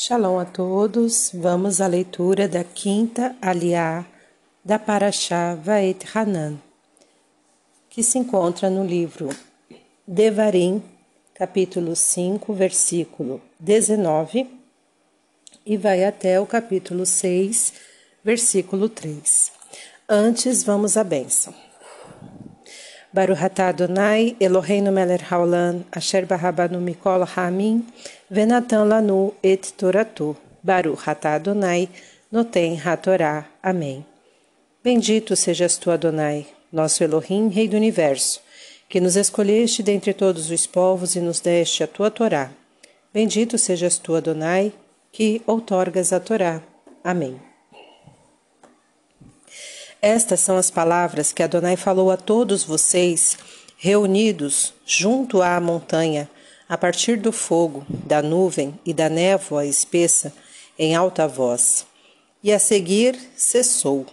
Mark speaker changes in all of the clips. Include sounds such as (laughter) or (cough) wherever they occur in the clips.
Speaker 1: Shalom a todos. Vamos à leitura da quinta aliá da Parashá Vaet Hanan, que se encontra no livro Devarim, capítulo 5, versículo 19, e vai até o capítulo 6, versículo 3. Antes, vamos à bênção. Baruch atah Adonai, Eloheinu melech haolam, asher barabanu mikol hamim, venatan lanu et toratu. Baruch atah Adonai, noten hatorá. Amém. Bendito sejas tu, Adonai, nosso Elohim, Rei do Universo, que nos escolheste dentre todos os povos e nos deste a tua Torá. Bendito sejas tu, Adonai, que outorgas a Torá. Amém. Estas são as palavras que Adonai falou a todos vocês, reunidos junto à montanha, a partir do fogo, da nuvem e da névoa espessa, em alta voz. E a seguir cessou.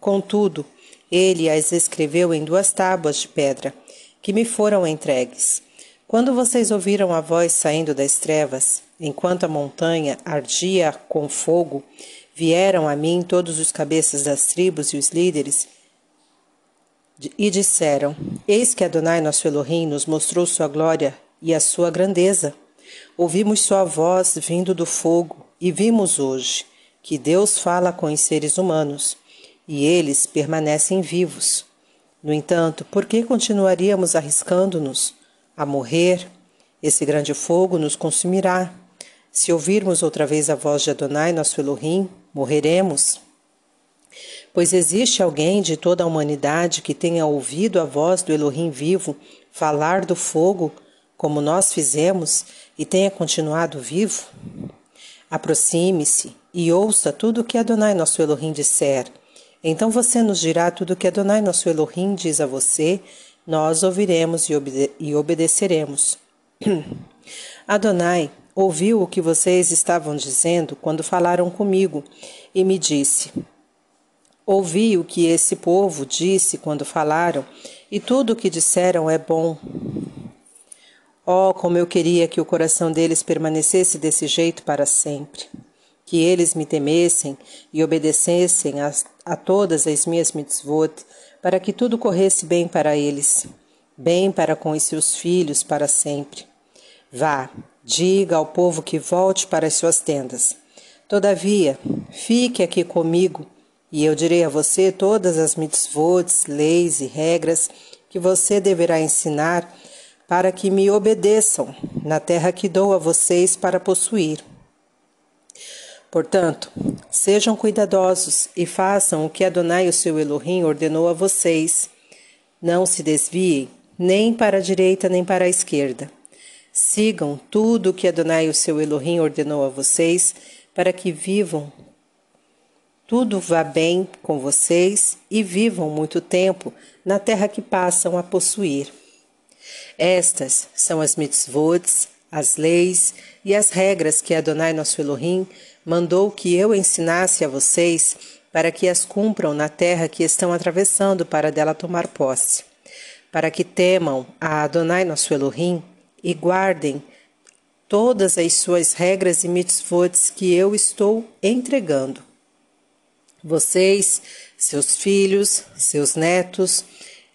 Speaker 1: Contudo, ele as escreveu em duas tábuas de pedra, que me foram entregues. Quando vocês ouviram a voz saindo das trevas, enquanto a montanha ardia com fogo, Vieram a mim todos os cabeças das tribos e os líderes e disseram: Eis que Adonai nosso Elohim nos mostrou sua glória e a sua grandeza. Ouvimos sua voz vindo do fogo e vimos hoje que Deus fala com os seres humanos e eles permanecem vivos. No entanto, por que continuaríamos arriscando-nos a morrer? Esse grande fogo nos consumirá. Se ouvirmos outra vez a voz de Adonai, nosso Elohim, morreremos. Pois existe alguém de toda a humanidade que tenha ouvido a voz do Elohim vivo falar do fogo, como nós fizemos, e tenha continuado vivo? Aproxime-se e ouça tudo o que Adonai, nosso Elohim, disser. Então você nos dirá tudo o que Adonai, nosso Elohim, diz a você, nós ouviremos e, obede e obedeceremos. (clears throat) Adonai, ouviu o que vocês estavam dizendo quando falaram comigo e me disse: Ouvi o que esse povo disse quando falaram, e tudo o que disseram é bom. Oh, como eu queria que o coração deles permanecesse desse jeito para sempre. Que eles me temessem e obedecessem a, a todas as minhas mitzvot, para que tudo corresse bem para eles, bem para com os seus filhos para sempre. Vá, Diga ao povo que volte para as suas tendas. Todavia, fique aqui comigo, e eu direi a você todas as mitzvots, leis e regras que você deverá ensinar para que me obedeçam na terra que dou a vocês para possuir. Portanto, sejam cuidadosos e façam o que Adonai, o seu Elohim, ordenou a vocês. Não se desviem nem para a direita nem para a esquerda. Sigam tudo o que Adonai, o seu Elohim, ordenou a vocês, para que vivam. Tudo vá bem com vocês e vivam muito tempo na terra que passam a possuir. Estas são as mitzvots, as leis e as regras que Adonai, nosso Elohim, mandou que eu ensinasse a vocês para que as cumpram na terra que estão atravessando para dela tomar posse, para que temam a Adonai, nosso Elohim, e guardem todas as suas regras e mitzvots que eu estou entregando. Vocês, seus filhos, seus netos,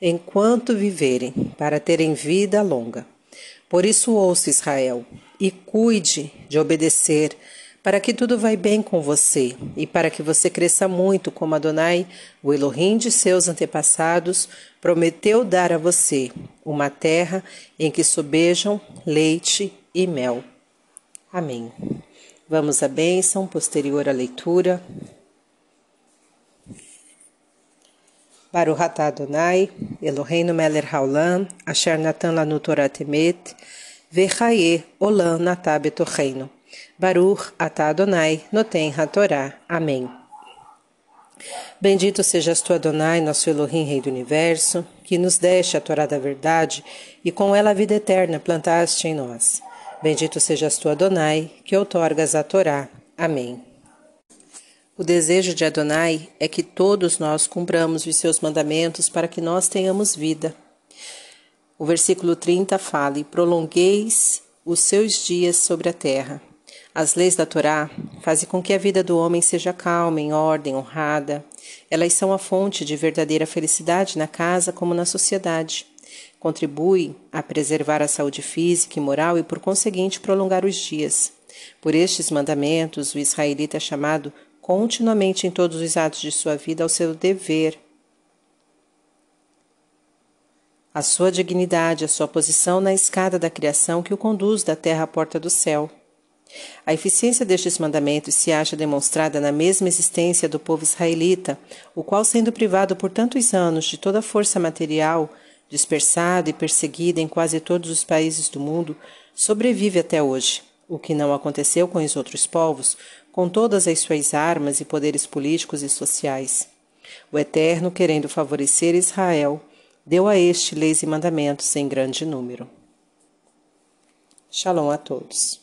Speaker 1: enquanto viverem, para terem vida longa. Por isso ouça Israel e cuide de obedecer, para que tudo vai bem com você e para que você cresça muito como Adonai, o Elohim de seus antepassados, prometeu dar a você uma terra em que sobejam leite e mel. Amém. Vamos à bênção posterior à leitura. Baruch atah Adonai, Eloheinu melech haolam, asher natan lanu Torah temet, vechaye olam natah. Baruch atah Adonai, noten hatorá. Amém. Bendito sejas tu, Adonai, nosso Elohim, Rei do Universo, que nos deste a Torá da verdade e com ela a vida eterna plantaste em nós. Bendito sejas tu, Adonai, que outorgas a Torá. Amém. O desejo de Adonai é que todos nós cumpramos os seus mandamentos para que nós tenhamos vida. O versículo 30 fala: E prolongueis os seus dias sobre a terra. As leis da Torá fazem com que a vida do homem seja calma, em ordem, honrada. Elas são a fonte de verdadeira felicidade na casa como na sociedade. Contribuem a preservar a saúde física e moral e, por conseguinte, prolongar os dias. Por estes mandamentos, o israelita é chamado continuamente em todos os atos de sua vida ao seu dever a sua dignidade, a sua posição na escada da criação que o conduz da terra à porta do céu. A eficiência destes mandamentos se acha demonstrada na mesma existência do povo israelita, o qual, sendo privado por tantos anos de toda a força material, dispersado e perseguido em quase todos os países do mundo, sobrevive até hoje, o que não aconteceu com os outros povos, com todas as suas armas e poderes políticos e sociais. O Eterno, querendo favorecer Israel, deu a este leis e mandamentos em grande número. Shalom a todos.